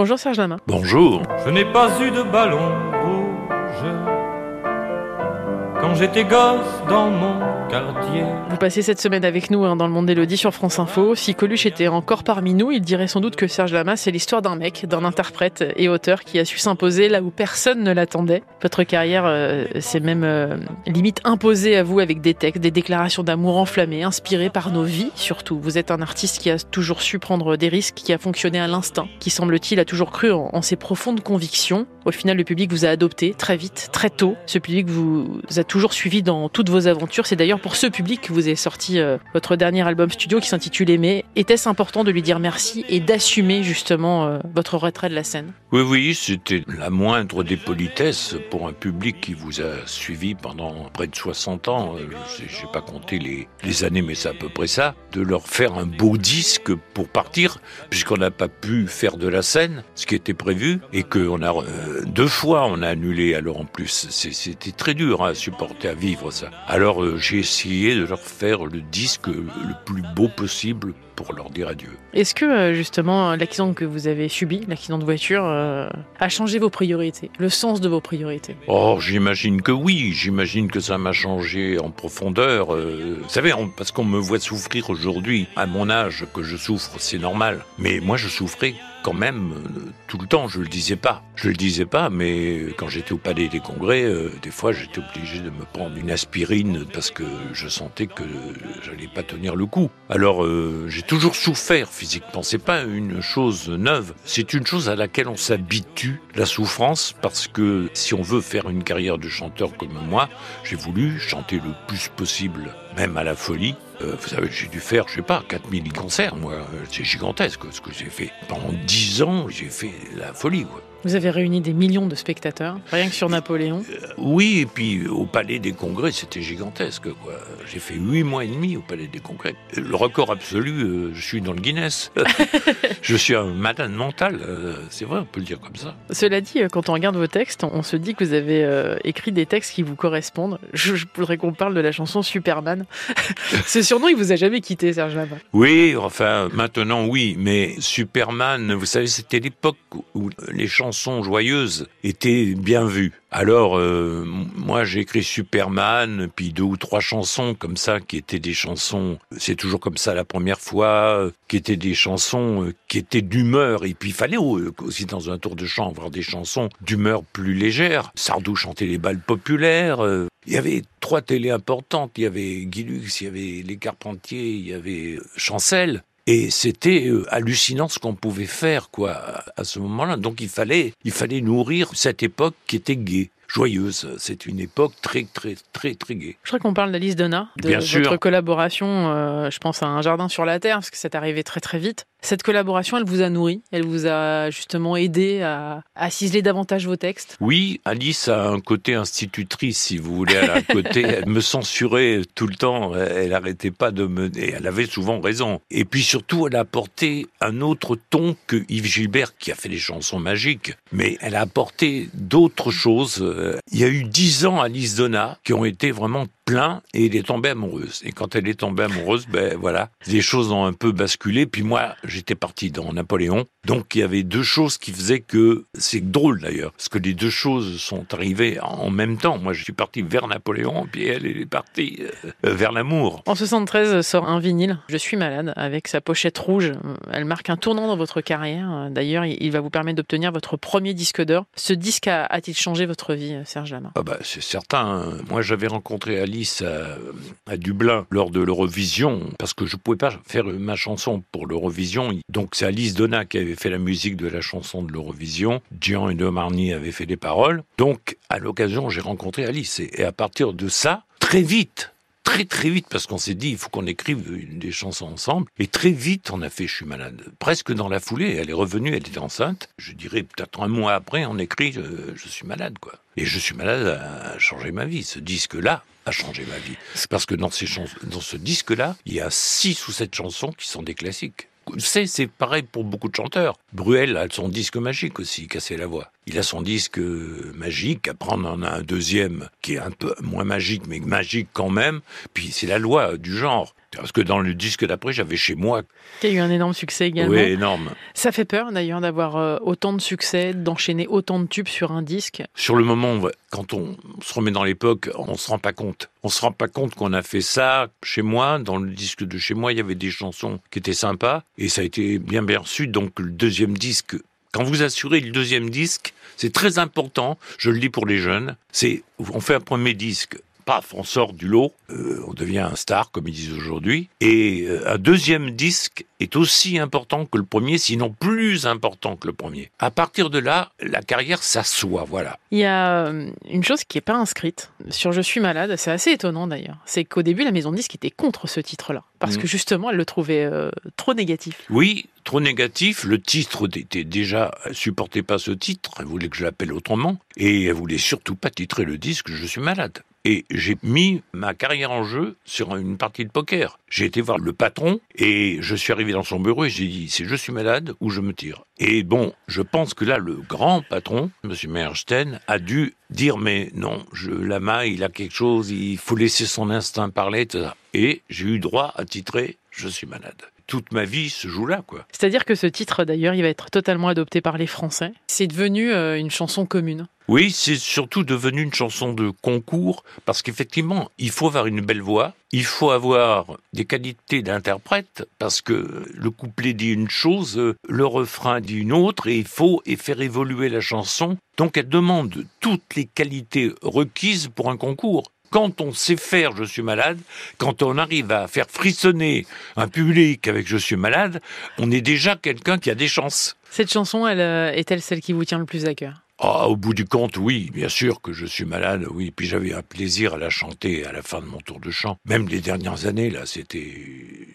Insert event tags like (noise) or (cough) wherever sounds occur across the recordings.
Bonjour Serge Lama. Bonjour. Je n'ai pas eu de ballon rouge quand j'étais gosse dans mon Vous passez cette semaine avec nous hein, dans le monde d'Elodie sur France Info. Si Coluche était encore parmi nous, il dirait sans doute que Serge Lama, c'est l'histoire d'un mec, d'un interprète et auteur qui a su s'imposer là où personne ne l'attendait. Votre carrière euh, même euh, limite imposée à vous avec des textes, des déclarations d'amour enflammées, inspirées par nos vies surtout. Vous êtes un artiste qui a toujours su prendre des risques, qui a fonctionné à l'instinct, qui semble-t-il a toujours cru en, en ses profondes convictions. Au final, le public vous a adopté très vite, très tôt. Ce public vous a toujours suivi dans toutes vos aventures. C'est d'ailleurs pour ce public vous avez sorti euh, votre dernier album studio qui s'intitule Aimer. Était-ce important de lui dire merci et d'assumer justement euh, votre retrait de la scène? Oui, oui, c'était la moindre des politesses pour un public qui vous a suivi pendant près de 60 ans. Euh, J'ai pas compté les, années, mais c'est à peu près ça. De leur faire un beau disque pour partir, puisqu'on n'a pas pu faire de la scène, ce qui était prévu, et qu'on a deux fois on a annulé. Alors en plus, c'était très dur à supporter, à vivre ça. Alors j'ai essayé de leur faire le disque le plus beau possible pour leur dire adieu. Est-ce que euh, justement l'accident que vous avez subi, l'accident de voiture, euh, a changé vos priorités, le sens de vos priorités? Oh, j'imagine que oui. J'imagine que ça m'a changé en profondeur. Euh, vous savez, parce qu'on me voit souffrir aujourd'hui, à mon âge, que je souffre, c'est normal. Mais moi, je souffrais quand même tout le temps. Je le disais pas. Je le disais pas, mais quand j'étais au Palais des Congrès, euh, des fois, j'étais obligé de me prendre une aspirine parce que je sentais que j'allais pas tenir le coup. Alors, euh, j'ai toujours souffert physiquement. C'est pas une chose neuve. C'est une chose à laquelle on s'habitue, la souffrance, parce que si on veut faire une carrière de chanteur comme moi, j'ai voulu chanter le plus possible, même à la folie. Euh, vous savez, j'ai dû faire, je sais pas, 4000 concerts, moi. Euh, C'est gigantesque ce que j'ai fait. Pendant 10 ans, j'ai fait la folie, quoi. Vous avez réuni des millions de spectateurs, rien que sur Napoléon. Oui, et puis au Palais des Congrès, c'était gigantesque. quoi. J'ai fait huit mois et demi au Palais des Congrès. Le record absolu, euh, je suis dans le Guinness. (laughs) je suis un malade mental, euh, c'est vrai, on peut le dire comme ça. Cela dit, euh, quand on regarde vos textes, on se dit que vous avez euh, écrit des textes qui vous correspondent. Je, je voudrais qu'on parle de la chanson Superman. (laughs) Ce surnom, il vous a jamais quitté, Serge Lama. Oui, enfin, maintenant oui, mais Superman, vous savez, c'était l'époque où les chansons joyeuses étaient bien vues. Alors, euh, moi, j'ai écrit Superman, puis deux ou trois chansons comme ça, qui étaient des chansons, c'est toujours comme ça la première fois, euh, qui étaient des chansons euh, qui étaient d'humeur. Et puis, il fallait euh, aussi, dans un tour de chant, avoir des chansons d'humeur plus légère. Sardou chantait les balles populaires. euh, il y avait trois télés importantes. Il y avait Guy Lux, il y avait Les Carpentiers, il y avait euh, Chancel. Et c'était euh, hallucinant ce qu'on pouvait faire, quoi, à- ce moment-là. Donc il fallait, il fallait nourrir cette époque qui était gaie, joyeuse. C'est une époque très, très, très, très gaie. Je crois qu'on parle d'Alice Donna, de Bien votre sûr. collaboration, euh, je pense à Un jardin sur la terre, parce que c'est arrivé très très vite. Cette collaboration, elle vous a nourri, elle vous a justement aidé à, à ciseler davantage vos textes. Oui, Alice a un côté institutrice, si vous voulez. Elle a un (laughs) côté, elle me censurait tout le temps. Elle arrêtait pas de me, et elle avait souvent raison. Et puis surtout, elle a apporté un autre ton que Yves Gilbert, qui a fait des chansons magiques. Mais elle a apporté d'autres choses. Euh, Il y a eu dix ans Alice Donna qui ont été vraiment et elle est tombée amoureuse. Et quand elle est tombée amoureuse, ben voilà, les choses ont un peu basculé. Puis moi, j'étais parti dans Napoléon. Donc il y avait deux choses qui faisaient que c'est drôle d'ailleurs, parce que les deux choses sont arrivées en même temps. Moi, je suis parti vers Napoléon, puis elle, est partie euh, vers l'amour. En 73 sort un vinyle, Je suis malade, avec sa pochette rouge. Elle marque un tournant dans votre carrière. D'ailleurs, il va vous permettre d'obtenir votre premier disque d'or. Ce disque a-t-il changé votre vie, Serge Lama? Ah bah, c'est certain. Moi, j'avais rencontré Alice à, Dublin lors de l'Eurovision, parce que je pouvais pas faire ma chanson pour l'Eurovision. Donc, c'est Alice Donna qui avait fait la musique de la chanson de l'Eurovision. Gian et De Marny avaient fait les paroles. Donc, à l'occasion, j'ai rencontré Alice. Et, à partir de ça, très vite, très très vite parce qu'on s'est dit il faut qu'on écrive des chansons ensemble et très vite on a fait je suis malade presque dans la foulée elle est revenue elle était enceinte je dirais peut-être un mois après on écrit euh, je suis malade quoi et je suis malade a changé ma vie ce disque là a changé ma vie parce que dans ces dans ce disque là il y a six ou sept chansons qui sont des classiques c'est, c'est pareil pour beaucoup de chanteurs. Bruel a son disque magique aussi, Casser la voix. Il a son disque euh, magique, après on en a un deuxième qui est un peu moins magique, mais magique quand même. Puis c'est la loi du genre. Parce que dans le disque d'après, j'avais chez moi. Qui a eu un énorme succès également. Oui, énorme. Ça fait peur d'ailleurs d'avoir euh, autant de succès, d'enchaîner autant de tubes sur un disque. Sur le moment, quand on se remet dans l'époque, on se rend pas compte. On se rend pas compte qu'on a fait ça chez moi. Dans le disque de chez moi, il y avait des chansons qui étaient sympas et ça a été bien bien reçu. Donc le deuxième disque, quand vous assurez le deuxième disque, c'est très important. Je le dis pour les jeunes. C'est on fait un premier disque paf, on sort du lot, euh, on devient un star, comme ils disent aujourd'hui. Et euh, un deuxième disque est aussi important que le premier, sinon plus important que le premier. À partir de là, la carrière s'assoit, voilà. Il y a euh, une chose qui n'est pas inscrite sur Je suis malade, c'est assez étonnant d'ailleurs. C'est qu'au début, la maison de disque était contre ce titre-là, parce mmh. que justement, elle le trouvait trop négatif. Oui, trop négatif. Le titre était déjà supportait pas ce titre. Elle voulait que je l'appelle autrement, et elle voulait surtout pas titrer le disque Je suis malade. Et j'ai mis ma carrière en jeu sur une partie de poker. J'ai été voir le patron et je suis arrivé dans son bureau et j'ai dit c'est je suis malade ou je me tire? Et bon, je pense que là le grand patron, Monsieur Meierstein, a dû dire mais non, je Lama, il a quelque chose, il faut laisser son instinct parler, etc. Et j'ai eu droit à titrer je suis malade toute ma vie se joue là, quoi. C'est-à-dire que ce titre, d'ailleurs, il va être totalement adopté par les Français. C'est devenu euh, une chanson commune. Oui, c'est surtout devenu une chanson de concours, parce qu'effectivement, il faut avoir une belle voix, il faut avoir des qualités d'interprète, parce que le couplet dit une chose, le refrain dit une autre, et il faut faire évoluer la chanson. Donc elle demande toutes les qualités requises pour un concours quand on sait faire Je suis malade, quand on arrive à faire frissonner un public avec Je suis malade, on est déjà quelqu'un qui a des chances. Cette chanson, elle, euh, est-elle celle qui vous tient le plus à cœur? Ah, au bout du compte, oui, bien sûr que je suis malade, oui. Puis j'avais un plaisir à la chanter à la fin de mon tour de chant. Même les dernières années, là, c'était,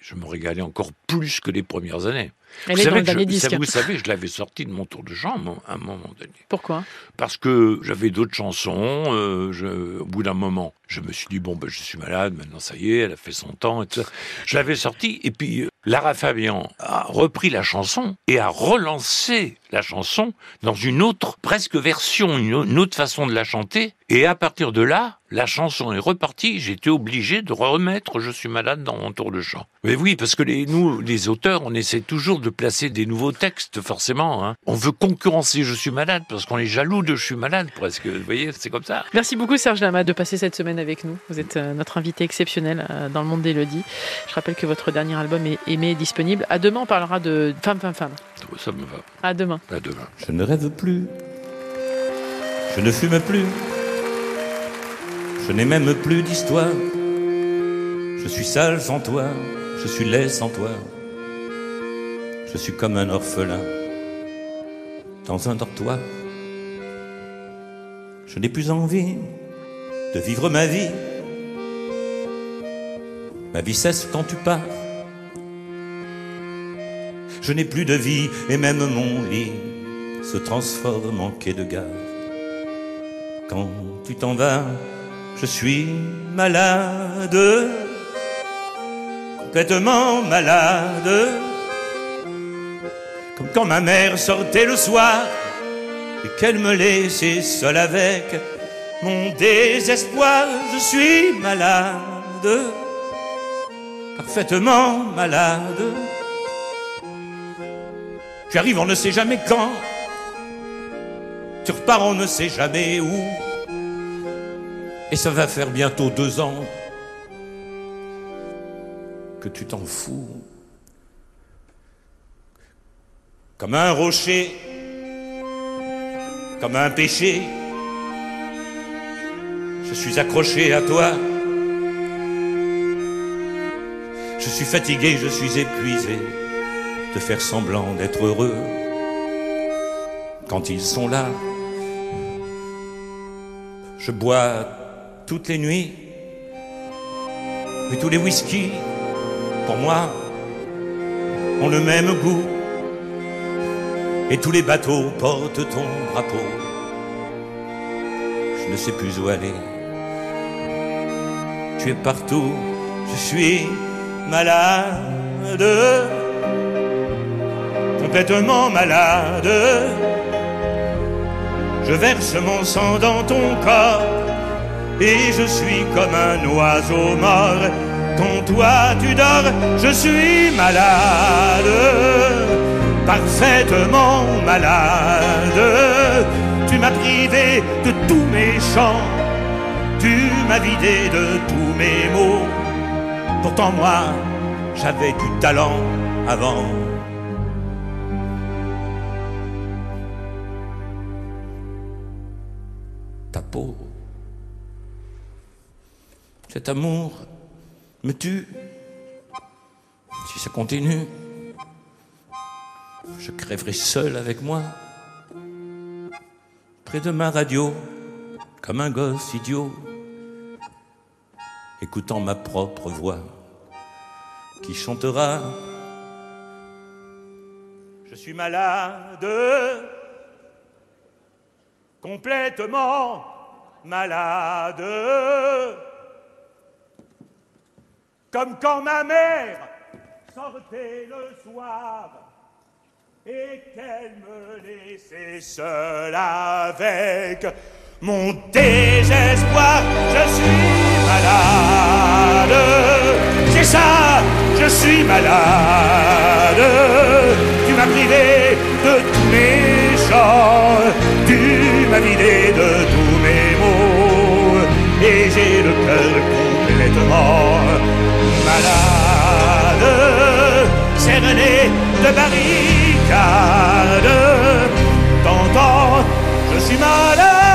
je me régalais encore plus que les premières années. Elle vous est dans le je, Vous savez, je l'avais sortie de mon tour de chant à un moment donné. Pourquoi? Parce que j'avais d'autres chansons. Euh, je, au bout d'un moment, je me suis dit bon, ben, je suis malade. Maintenant, ça y est, elle a fait son temps. Et tout ça. Je l'avais sortie et puis euh, Lara Fabian a repris la chanson et a relancé la chanson dans une autre presque version, une autre façon de la chanter. Et à partir de là, la chanson est repartie, j'étais obligé de remettre Je suis malade dans mon tour de chant. Mais oui, parce que les, nous, les auteurs, on essaie toujours de placer des nouveaux textes, forcément. Hein. On veut concurrencer Je suis malade parce qu'on est jaloux de Je suis malade, presque. Vous voyez, c'est comme ça. Merci beaucoup, Serge Lama, de passer cette semaine avec nous. Vous êtes euh, notre invité exceptionnel euh, dans le monde d'Elodie. Je rappelle que votre dernier album est aimé et disponible. À demain, on parlera de Femme, Femme, Femme. Ça me va. À demain. Je ne rêve plus. Je ne fume plus. Je n'ai même plus d'histoire. Je suis sale sans toi, je suis laid sans toi. Je suis comme un orphelin dans un dortoir. Je n'ai plus envie de vivre ma vie. Ma vie cesse quand tu pars. Je n'ai plus de vie et même mon lit se transforme en quai de gare. Quand tu t'en vas, je suis malade, complètement malade, comme quand ma mère sortait le soir et qu'elle me laissait seule avec mon désespoir. Je suis malade, parfaitement malade. Tu arrives, on ne sait jamais quand. Tu repars, on ne sait jamais où. Et ça va faire bientôt deux ans que tu t'en fous. Comme un rocher, comme un péché, je suis accroché à toi. Je suis fatigué, je suis épuisé de faire semblant d'être heureux quand ils sont là. Je bois toutes les nuits. Mais tous les whiskies, pour moi, ont le même goût. Et tous les bateaux portent ton drapeau. Je ne sais plus où aller. Tu es partout, je suis malade, complètement malade. Je verse mon sang dans ton corps et je suis comme un oiseau mort Quand toi tu dors, je suis malade, parfaitement malade. Tu m'as privé de tous mes chants, tu m'as vidé de tous mes mots. Pourtant moi, j'avais du talent avant. Cet amour me tue. Si ça continue, je crèverai seul avec moi, près de ma radio, comme un gosse idiot, écoutant ma propre voix qui chantera. Je suis malade, complètement malade, comme quand ma mère sortait le soir et qu'elle me laissait seule avec mon désespoir. Je suis malade, c'est ça, je suis malade. Tu m'as privé de tous mes chants, tu m'as vidé complètement malade, cerné de barricades. T'entends, je suis malade.